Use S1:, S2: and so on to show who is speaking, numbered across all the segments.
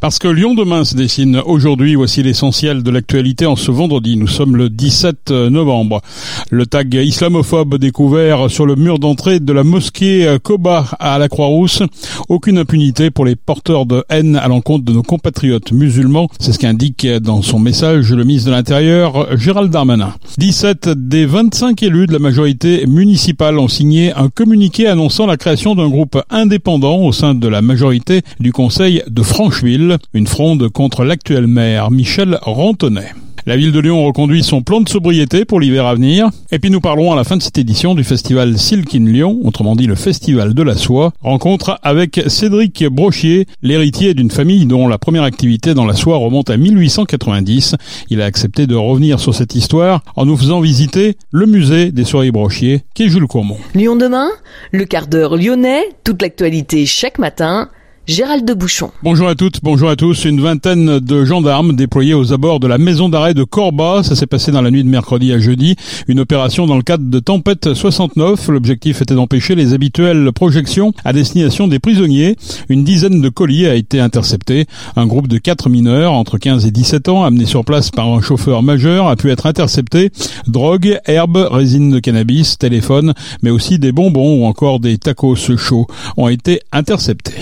S1: Parce que Lyon demain se dessine aujourd'hui, voici l'essentiel de l'actualité en ce vendredi. Nous sommes le 17 novembre. Le tag islamophobe découvert sur le mur d'entrée de la mosquée Koba à la Croix-Rousse. Aucune impunité pour les porteurs de haine à l'encontre de nos compatriotes musulmans. C'est ce qu'indique dans son message le ministre de l'Intérieur, Gérald Darmanin. 17 des 25 élus de la majorité municipale ont signé un communiqué annonçant la création d'un groupe indépendant au sein de la majorité du conseil de Francheville, une fronde contre l'actuel maire Michel Rantonnet. La ville de Lyon reconduit son plan de sobriété pour l'hiver à venir. Et puis nous parlerons à la fin de cette édition du festival Silk in Lyon, autrement dit le festival de la soie. Rencontre avec Cédric Brochier, l'héritier d'une famille dont la première activité dans la soie remonte à 1890. Il a accepté de revenir sur cette histoire en nous faisant visiter le musée des soieries Brochier, qui est Jules Courmont.
S2: Lyon demain, le quart d'heure lyonnais, toute l'actualité chaque matin Gérald de Bouchon.
S1: Bonjour à toutes, bonjour à tous. Une vingtaine de gendarmes déployés aux abords de la maison d'arrêt de Corba. Ça s'est passé dans la nuit de mercredi à jeudi. Une opération dans le cadre de Tempête 69. L'objectif était d'empêcher les habituelles projections à destination des prisonniers. Une dizaine de colis a été intercepté. Un groupe de quatre mineurs entre 15 et 17 ans amenés sur place par un chauffeur majeur a pu être intercepté. Drogue, herbes, résine de cannabis, téléphone, mais aussi des bonbons ou encore des tacos chauds ont été interceptés.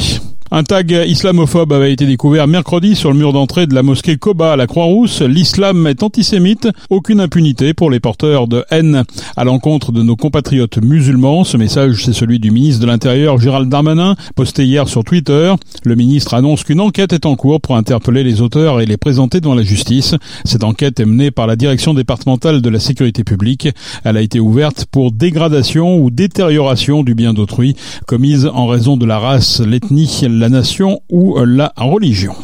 S1: Un tag islamophobe avait été découvert mercredi sur le mur d'entrée de la mosquée Koba à la Croix-Rousse. L'islam est antisémite, aucune impunité pour les porteurs de haine à l'encontre de nos compatriotes musulmans. Ce message, c'est celui du ministre de l'Intérieur Gérald Darmanin, posté hier sur Twitter. Le ministre annonce qu'une enquête est en cours pour interpeller les auteurs et les présenter devant la justice. Cette enquête est menée par la direction départementale de la sécurité publique. Elle a été ouverte pour dégradation ou détérioration du bien d'autrui commise en raison de la race, l'ethnie, la nation ou la religion.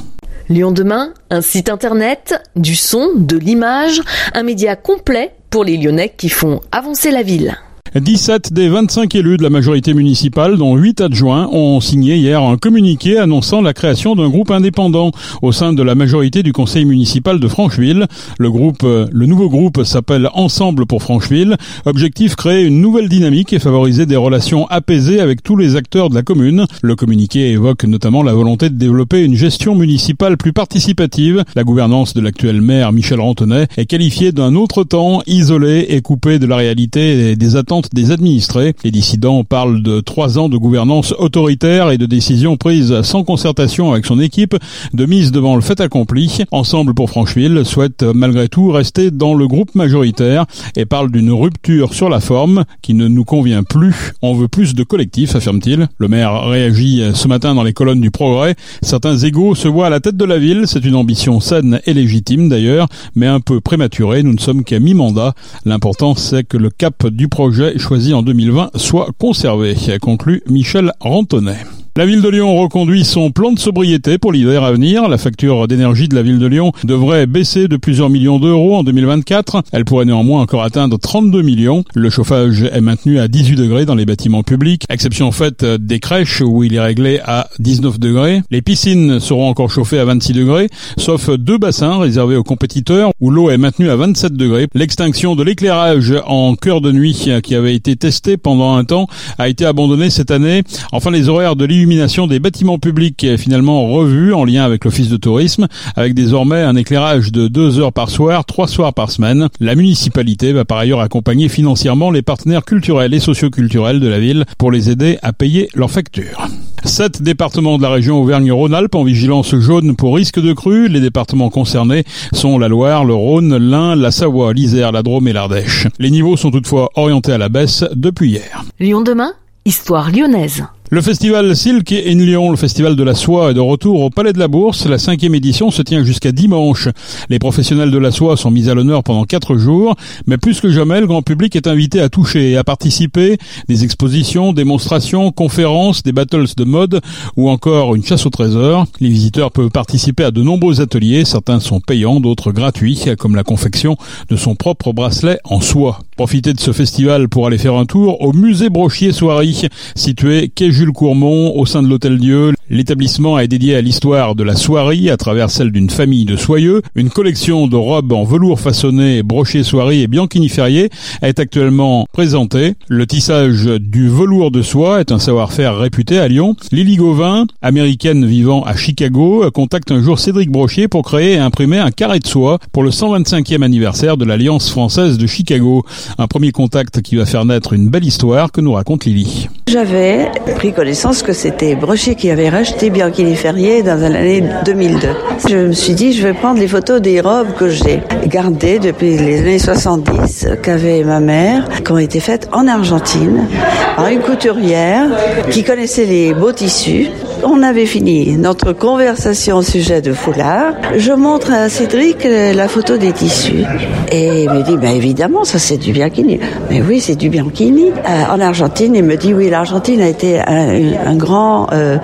S2: Lyon demain, un site internet, du son, de l'image, un média complet pour les Lyonnais qui font avancer la ville.
S1: 17 des 25 élus de la majorité municipale, dont 8 adjoints, ont signé hier un communiqué annonçant la création d'un groupe indépendant au sein de la majorité du conseil municipal de Francheville. Le groupe, le nouveau groupe s'appelle Ensemble pour Francheville. Objectif créer une nouvelle dynamique et favoriser des relations apaisées avec tous les acteurs de la commune. Le communiqué évoque notamment la volonté de développer une gestion municipale plus participative. La gouvernance de l'actuel maire Michel Rantonnet est qualifiée d'un autre temps isolé et coupé de la réalité et des attentes des administrés. Les dissidents parlent de trois ans de gouvernance autoritaire et de décisions prises sans concertation avec son équipe, de mise devant le fait accompli. Ensemble pour Francheville souhaite malgré tout rester dans le groupe majoritaire et parle d'une rupture sur la forme qui ne nous convient plus. On veut plus de collectifs, affirme-t-il. Le maire réagit ce matin dans les colonnes du Progrès. Certains égaux se voient à la tête de la ville. C'est une ambition saine et légitime d'ailleurs, mais un peu prématurée. Nous ne sommes qu'à mi-mandat. L'important c'est que le cap du projet choisi en 2020 soit conservé, a conclu Michel Rantonnet. La ville de Lyon reconduit son plan de sobriété pour l'hiver à venir. La facture d'énergie de la ville de Lyon devrait baisser de plusieurs millions d'euros en 2024. Elle pourrait néanmoins encore atteindre 32 millions. Le chauffage est maintenu à 18 degrés dans les bâtiments publics, exception faite des crèches où il est réglé à 19 degrés. Les piscines seront encore chauffées à 26 degrés, sauf deux bassins réservés aux compétiteurs où l'eau est maintenue à 27 degrés. L'extinction de l'éclairage en cœur de nuit qui avait été testé pendant un temps a été abandonnée cette année. Enfin, les horaires de l'illumination des bâtiments publics est finalement revue en lien avec l'office de tourisme, avec désormais un éclairage de deux heures par soir, trois soirs par semaine. La municipalité va par ailleurs accompagner financièrement les partenaires culturels et socioculturels de la ville pour les aider à payer leurs factures. Sept départements de la région Auvergne-Rhône-Alpes en vigilance jaune pour risque de crue. Les départements concernés sont la Loire, le Rhône, l'Ain, la Savoie, l'Isère, la Drôme et l'Ardèche. Les niveaux sont toutefois orientés à la baisse depuis hier.
S2: Lyon demain, histoire lyonnaise.
S1: Le festival Silk in Lyon, le festival de la soie, est de retour au Palais de la Bourse. La cinquième édition se tient jusqu'à dimanche. Les professionnels de la soie sont mis à l'honneur pendant quatre jours, mais plus que jamais, le grand public est invité à toucher et à participer. Des expositions, démonstrations, conférences, des battles de mode ou encore une chasse au trésor. Les visiteurs peuvent participer à de nombreux ateliers. Certains sont payants, d'autres gratuits, comme la confection de son propre bracelet en soie. Profitez de ce festival pour aller faire un tour au musée Brochier Soierie, situé quai Jules Courmont, au sein de l'Hôtel Dieu. L'établissement est dédié à l'histoire de la soierie à travers celle d'une famille de soyeux. Une collection de robes en velours façonné, broché soierie et bianchini ferrier est actuellement présentée. Le tissage du velours de soie est un savoir-faire réputé à Lyon. Lily Gauvin, américaine vivant à Chicago, contacte un jour Cédric Brochier pour créer et imprimer un carré de soie pour le 125e anniversaire de l'Alliance française de Chicago. Un premier contact qui va faire naître une belle histoire que nous raconte Lily.
S3: J'avais pris connaissance que c'était Brochier qui avait racheté Bianchini Ferrier dans l'année 2002. Je me suis dit, je vais prendre les photos des robes que j'ai gardées depuis les années 70, qu'avait ma mère, qui ont été faites en Argentine par une couturière qui connaissait les beaux tissus on avait fini notre conversation au sujet de foulard. Je montre à Cédric la photo des tissus. Et il me dit, ben évidemment, ça c'est du bianchini. Mais oui, c'est du bianchini. Euh, en Argentine, il me dit, oui, l'Argentine a été un, grand euh,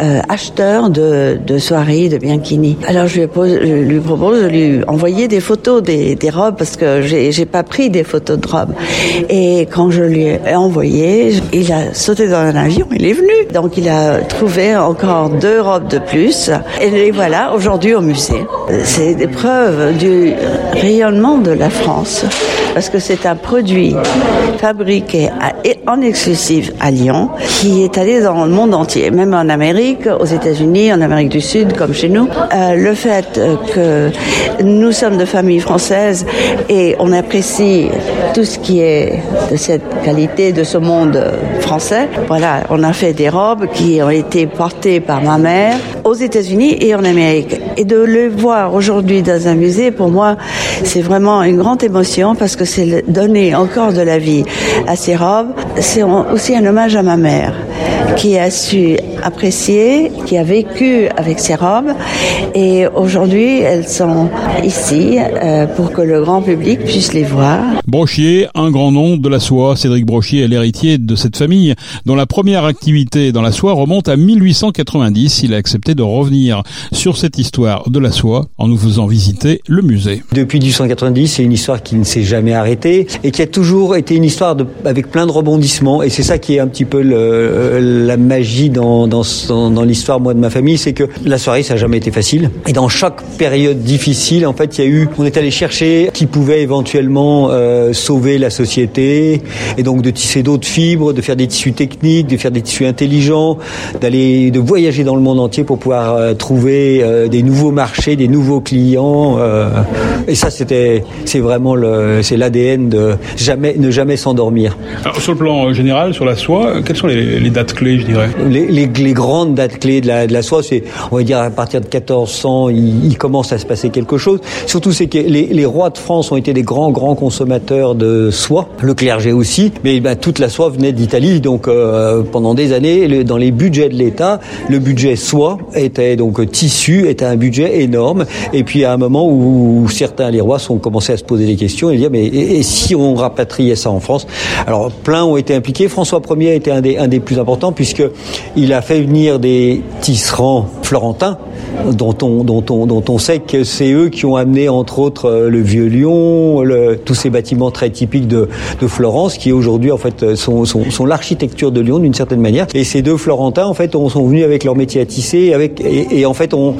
S3: euh, acheteur de, de soirées de bianchini. Alors je lui, propose de lui envoyer des photos des, robes parce que j'ai pas pris des photos de robes. Et quand je lui ai envoyé, il a sauté dans un avion, il est venu. Donc il a trouvé encore deux robes de plus. Et les voilà aujourd'hui au musée. C'est des preuves du rayonnement de la France parce que c'est un produit fabriqué en exclusif à Lyon qui est allé dans le monde entier, même en Amérique, aux États-Unis, en Amérique du Sud comme chez nous. Euh, le fait que nous sommes de famille française et on apprécie tout ce qui est de cette qualité, de ce monde français. Voilà, on a fait des robes qui ont été portées par ma mère aux États-Unis et en Amérique. Et de le voir aujourd'hui dans un musée, pour moi, c'est vraiment une grande émotion parce que c'est donner encore de la vie à ces robes. C'est aussi un hommage à ma mère qui a su apprécier, qui a vécu avec ces robes. Et aujourd'hui, elles sont ici euh, pour que le grand public puisse les voir.
S1: Brochier, un grand nom de la soie. Cédric Brochier est l'héritier de cette famille dont la première activité dans la soie remonte à 1890. Il a accepté de revenir sur cette histoire de la soie en nous faisant visiter le musée.
S4: Depuis 1890, c'est une histoire qui ne s'est jamais arrêtée et qui a toujours été une histoire de, avec plein de rebondissements. Et c'est ça qui est un petit peu le, la magie dans, dans, dans l'histoire moi de ma famille, c'est que la soirée ça n'a jamais été facile. Et dans chaque période difficile, en fait, il y a eu, on est allé chercher qui pouvait éventuellement euh, sauver la société, et donc de tisser d'autres fibres, de faire des tissus techniques, de faire des tissus intelligents, d'aller, de voyager dans le monde entier pour pouvoir euh, trouver euh, des nouveaux marchés, des nouveaux clients. et ça, c'était, c'est vraiment le, c'est l'ADN de jamais, ne jamais s'endormir.
S1: sur le plan général, sur la soie, quelles sont les, les dates clés, je dirais?
S4: Les, les, les, grandes dates clés de la, de la soie, c'est, on va dire, à partir de 1400, il, il commence à se passer quelque chose. Surtout, c'est que les, rois de France ont été des grands, grands consommateurs de soie, le clergé aussi, mais ben, toute la soie venait d'Italie. Donc, euh, pendant des années, le, dans les budgets de l'État, le budget soie était donc tissu, était un budget énorme. Et puis, à un moment où, certains, les rois, sont commencés à se poser des questions et dire, mais et, si on rapatriait ça en France? Alors, plein ont été impliqués. François Ier était un des, un des plus importants puisque il a fait venir des tisserands florentins dont on, dont on, dont on sait que c'est eux qui ont amené entre autres euh, le vieux Lyon, tous ces bâtiments très typiques de, Florence qui aujourd'hui en fait sont, sont, l'architecture de Lyon d'une certaine manière. Et ces deux Florentins en fait sont venus avec leur métier à tisser avec, et, en fait ont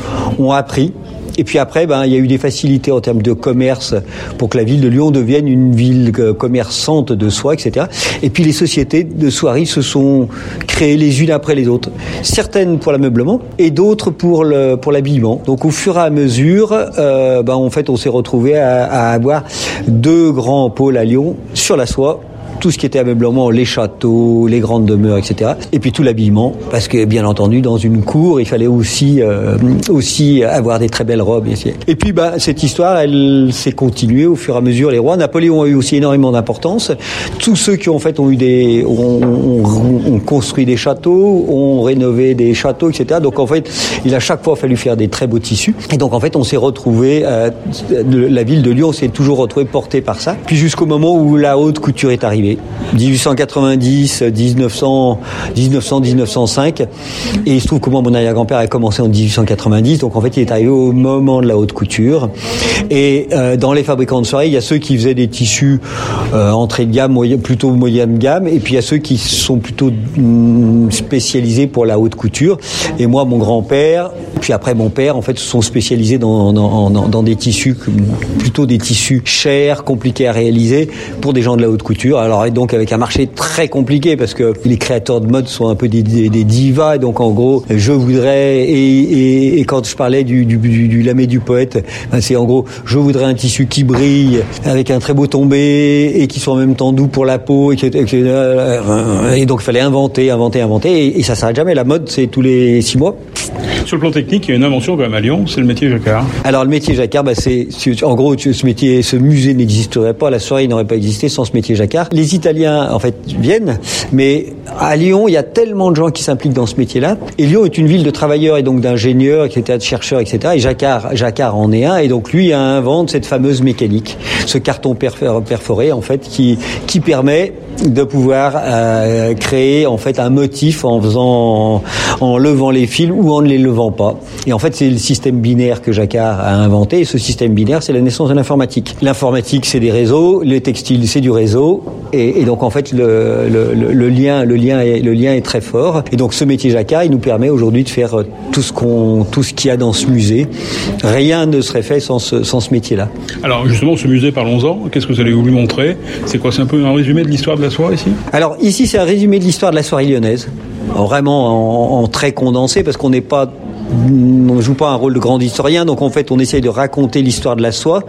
S4: appris et puis après, ben, il y a eu des facilités en termes de commerce pour que la ville de Lyon devienne une ville euh, commerçante de soie, etc. Et puis les sociétés de soierie se sont créées les unes après les autres. Certaines pour l'ameublement et d'autres pour le, pour l'habillement. Donc au fur et à mesure, euh, ben, en fait, on s'est retrouvé à, à avoir deux grands pôles à Lyon sur la soie tout ce qui était ameublement, les châteaux, les grandes demeures, etc. Et puis tout l'habillement, parce que bien entendu, dans une cour, il fallait aussi euh, aussi avoir des très belles robes. Et puis bah, cette histoire, elle s'est continuée au fur et à mesure. Les rois, Napoléon a eu aussi énormément d'importance. Tous ceux qui en fait ont eu des, ont, construit des châteaux, ont rénové des châteaux, etc. Donc en fait, il a chaque fois fallu faire des très beaux tissus. Et donc en fait, on s'est retrouvé, euh, la ville de Lyon s'est toujours retrouvée portée par ça. Puis jusqu'au moment où la haute couture est arrivée 1890, 1900, 1900, 1905. Et il se trouve que moi, mon arrière-grand-père a commencé en 1890, donc en fait, il est arrivé au moment de la haute couture. Et euh, dans les fabricants de soirée, il y a ceux qui faisaient des tissus euh, entrée de gamme, plutôt moyenne gamme, et puis il y a ceux qui sont plutôt mm, spécialisés pour la haute couture. Et moi, mon grand-père, puis après mon père, en fait, se sont spécialisés dans, dans, dans, dans des tissus, plutôt des tissus chers, compliqués à réaliser, pour des gens de la haute couture. Alors, et donc avec un marché très compliqué, parce que les créateurs de mode sont un peu des, des, des divas, donc en gros, je voudrais, et, et, et quand je parlais du, du, du, du lamé du poète, ben c'est en gros, je voudrais un tissu qui brille, avec un très beau tombé, et qui soit en même temps doux pour la peau, et, et donc il fallait inventer, inventer, inventer, et, et ça s'arrête jamais. La mode, c'est tous les six mois.
S1: Sur le plan technique, il y a une invention quand même à Lyon, c'est le métier jacquard.
S4: Alors le métier jacquard, bah, c'est en gros ce métier, ce musée n'existerait pas, la soirée n'aurait pas existé sans ce métier jacquard. Les Italiens en fait viennent, mais à Lyon, il y a tellement de gens qui s'impliquent dans ce métier-là. Et Lyon est une ville de travailleurs et donc d'ingénieurs, etc., de chercheurs, etc. Et Jacquard, Jacquard en est un, et donc lui invente cette fameuse mécanique, ce carton perforé en fait, qui qui permet de pouvoir euh, créer en fait un motif en faisant en levant les fils ou en ne les levant pas. Et en fait, c'est le système binaire que Jacquard a inventé. Et ce système binaire, c'est la naissance de l'informatique. L'informatique, c'est des réseaux. Le textile, c'est du réseau. Et, donc, en fait, le, lien, le lien, est, le lien est très fort. Et donc, ce métier Jacquard, il nous permet aujourd'hui de faire tout ce qu'on, tout ce qu'il y a dans ce musée. Rien ne serait fait sans ce, sans ce métier-là.
S1: Alors, justement, ce musée, parlons-en. Qu'est-ce que vous allez voulu montrer? C'est quoi? C'est un peu un résumé de l'histoire de la
S4: Alors, ici, c'est un résumé de l'histoire de la soirée lyonnaise. Vraiment en, très condensé, parce qu'on ne joue pas un rôle de grand historien, donc en fait on essaye de raconter l'histoire de la soie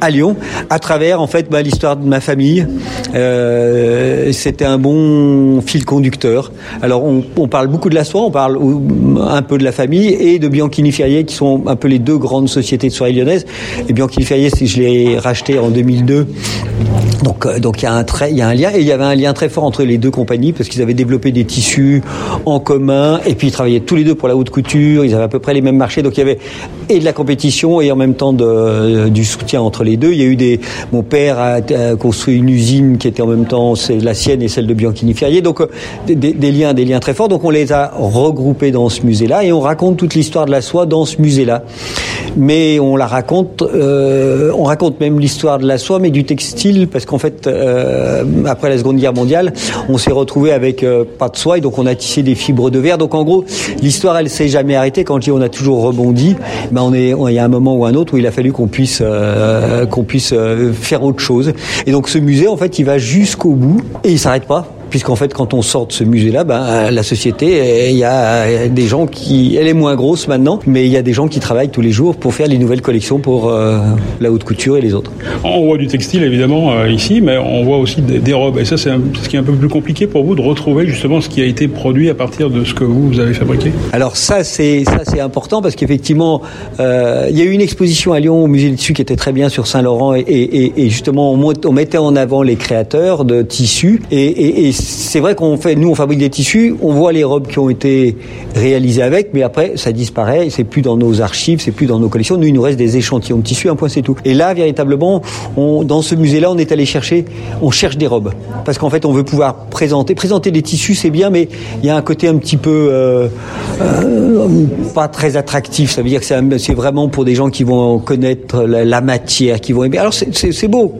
S4: à Lyon à travers en fait bah, l'histoire de ma famille. Euh, C'était un bon fil conducteur. Alors on, parle beaucoup de la soie, on parle un peu de la famille et de Bianchini Ferrier qui sont un peu les deux grandes sociétés de soie lyonnaise. Et Bianchini Ferrier, je l'ai racheté en 2002. Donc, donc il y a un il y a un lien et il y avait un lien très fort entre les deux compagnies parce qu'ils avaient développé des tissus en commun et puis ils travaillaient tous les deux pour la haute couture. Ils avaient à peu près les mêmes marchés, donc il y avait et de la compétition et en même temps de, du soutien entre les deux. Il y a eu des, mon père a, construit une usine qui était en même temps c'est la sienne et celle de Bianchini Ferrier, donc des, des, liens, des liens très forts. Donc on les a regroupés dans ce musée-là et on raconte toute l'histoire de la soie dans ce musée-là. Mais on la raconte, euh, on raconte même l'histoire de la soie, mais du textile, parce qu'en fait, euh, après la Seconde Guerre mondiale, on s'est retrouvé avec euh, pas de soie et donc on a tissé des fibres de verre. Donc en gros, l'histoire, elle s'est jamais arrêtée. Quand on a toujours rebondi, ben on est, il y a un moment ou un autre où il a fallu qu'on puisse, euh, qu'on puisse euh, faire autre chose. Et donc ce musée, en fait, il va jusqu'au bout et il s'arrête pas puisqu'en fait, quand on sort de ce musée-là, ben, la société, il y a des gens qui, elle est moins grosse maintenant, mais il y a des gens qui travaillent tous les jours pour faire les nouvelles collections pour euh, la haute couture et les autres.
S1: On voit du textile évidemment euh, ici, mais on voit aussi des, des robes. Et ça, c'est ce qui est un peu plus compliqué pour vous de retrouver justement ce qui a été produit à partir de ce que vous, vous avez fabriqué?
S4: Alors ça, c'est ça, c'est important parce qu'effectivement, euh, il y a eu une exposition à Lyon au musée du tissu qui était très bien sur Saint-Laurent et, et, et, justement, on, on, mettait en avant les créateurs de tissus et, et c'est vrai qu'on fait, nous, on fabrique des tissus, on voit les robes qui ont été réalisées avec, mais après, ça disparaît, c'est plus dans nos archives, c'est plus dans nos collections. Nous, il nous reste des échantillons de tissus, un point, c'est tout. Et là, véritablement, dans ce musée-là, on est allé chercher, on cherche des robes. Parce qu'en fait, on veut pouvoir présenter. Présenter des tissus, c'est bien, mais il y a un côté un petit peu, euh, euh, pas très attractif. Ça veut dire que c'est vraiment pour des gens qui vont connaître la, matière, qui vont aimer. Alors, c'est beau.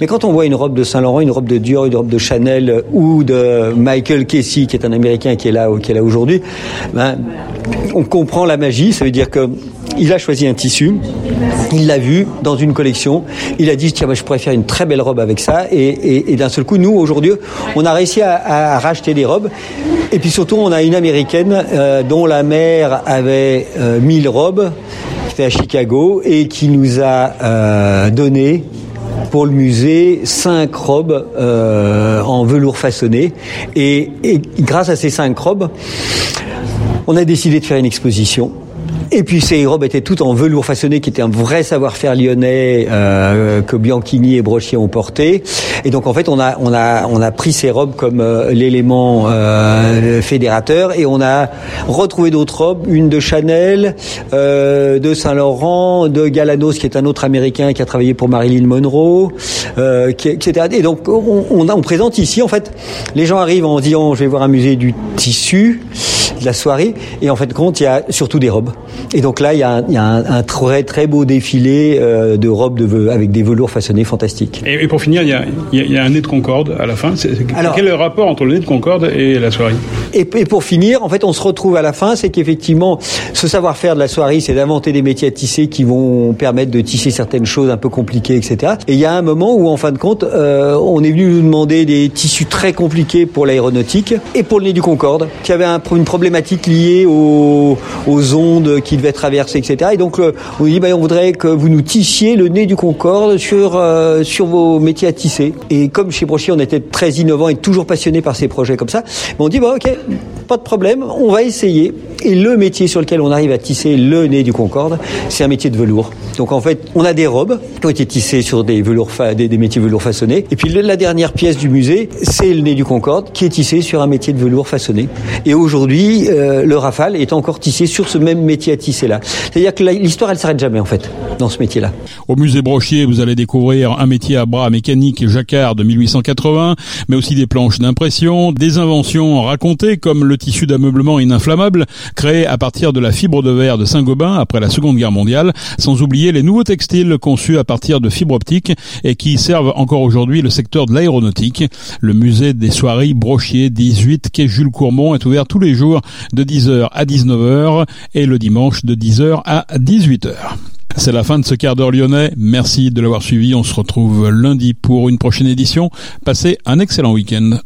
S4: Mais quand on voit une robe de Saint-Laurent, une robe de Dior, une robe de Chanel, ou de Michael Casey, qui est un Américain qui est là, là aujourd'hui, ben, on comprend la magie. Ça veut dire que il a choisi un tissu, il l'a vu dans une collection, il a dit tiens, ben, je pourrais faire une très belle robe avec ça, et, d'un seul coup, nous aujourd'hui, on a réussi à, racheter des robes, et puis surtout, on a une américaine euh, dont la mère avait euh, 1000 robes, à Chicago, et qui nous a euh, donné pour le musée cinq robes euh, en velours façonné. Et, et, grâce à ces cinq robes, on a décidé de faire une exposition. Et puis ces robes étaient toutes en velours façonné, qui était un vrai savoir-faire lyonnais euh, que Bianchini et Brochier ont porté. Et donc en fait, on a on a on a pris ces robes comme euh, l'élément euh, fédérateur et on a retrouvé d'autres robes, une de Chanel, euh, de Saint Laurent, de Galanos, qui est un autre Américain qui a travaillé pour Marilyn Monroe, euh, qui, etc. Et donc on, on, on présente ici en fait, les gens arrivent en disant je vais voir un musée du tissu de la soirée. Et en fait, compte, il y a surtout des robes. Et donc là, il y a un, il y a un, un très très beau défilé euh, de robes de, avec des velours façonnés fantastiques.
S1: Et, et pour finir, il y, a, il y, a, un nez de Concorde à la fin. Alors, quel est le rapport entre le nez de Concorde et la soirée?
S4: Et, et, pour finir, en fait, on se retrouve à la fin, c'est qu'effectivement, ce savoir-faire de la soirée, c'est d'inventer des métiers à tisser qui vont permettre de tisser certaines choses un peu compliquées, etc. Et il y a un moment où, en fin de compte, euh, on est venu nous demander des tissus très compliqués pour l'aéronautique et pour le nez du Concorde, qui avait un, une problématique liée aux, aux ondes qui devaient traverser, etc. Et donc, euh, on dit, bah, on voudrait que vous nous tissiez le nez du Concorde sur, euh, sur vos métiers à tisser. Et comme chez Brochier, on était très innovant et toujours passionné par ces projets comme ça, on dit, bah, ok, pas de problème, on va essayer. Et le métier sur lequel on arrive à tisser le nez du Concorde, c'est un métier de velours. Donc en fait, on a des robes qui ont été tissées sur des velours des, métiers velours façonnés. Et puis la dernière pièce du musée, c'est le nez du Concorde qui est tissé sur un métier de velours façonné. Et aujourd'hui, euh, le Rafale est encore tissé sur ce même métier à tisser là. C'est-à-dire que l'histoire, elle s'arrête jamais en fait dans ce métier-là.
S1: Au musée Brochier, vous allez découvrir un métier à bras mécanique jacquard de 1880, mais aussi des planches d'impression, des inventions racontées comme le tissu d'ameublement ininflammable créé à partir de la fibre de verre de Saint-Gobain après la Seconde Guerre mondiale, sans oublier les nouveaux textiles conçus à partir de fibres optiques et qui servent encore aujourd'hui le secteur de l'aéronautique. Le musée des soirées Brochier 18 quai Jules Courmont est ouvert tous les jours de 10h à 19h et le dimanche de 10h à 18h. C'est la fin de ce quart d'heure lyonnais. Merci de l'avoir suivi. On se retrouve lundi pour une prochaine édition. Passez un excellent week-end.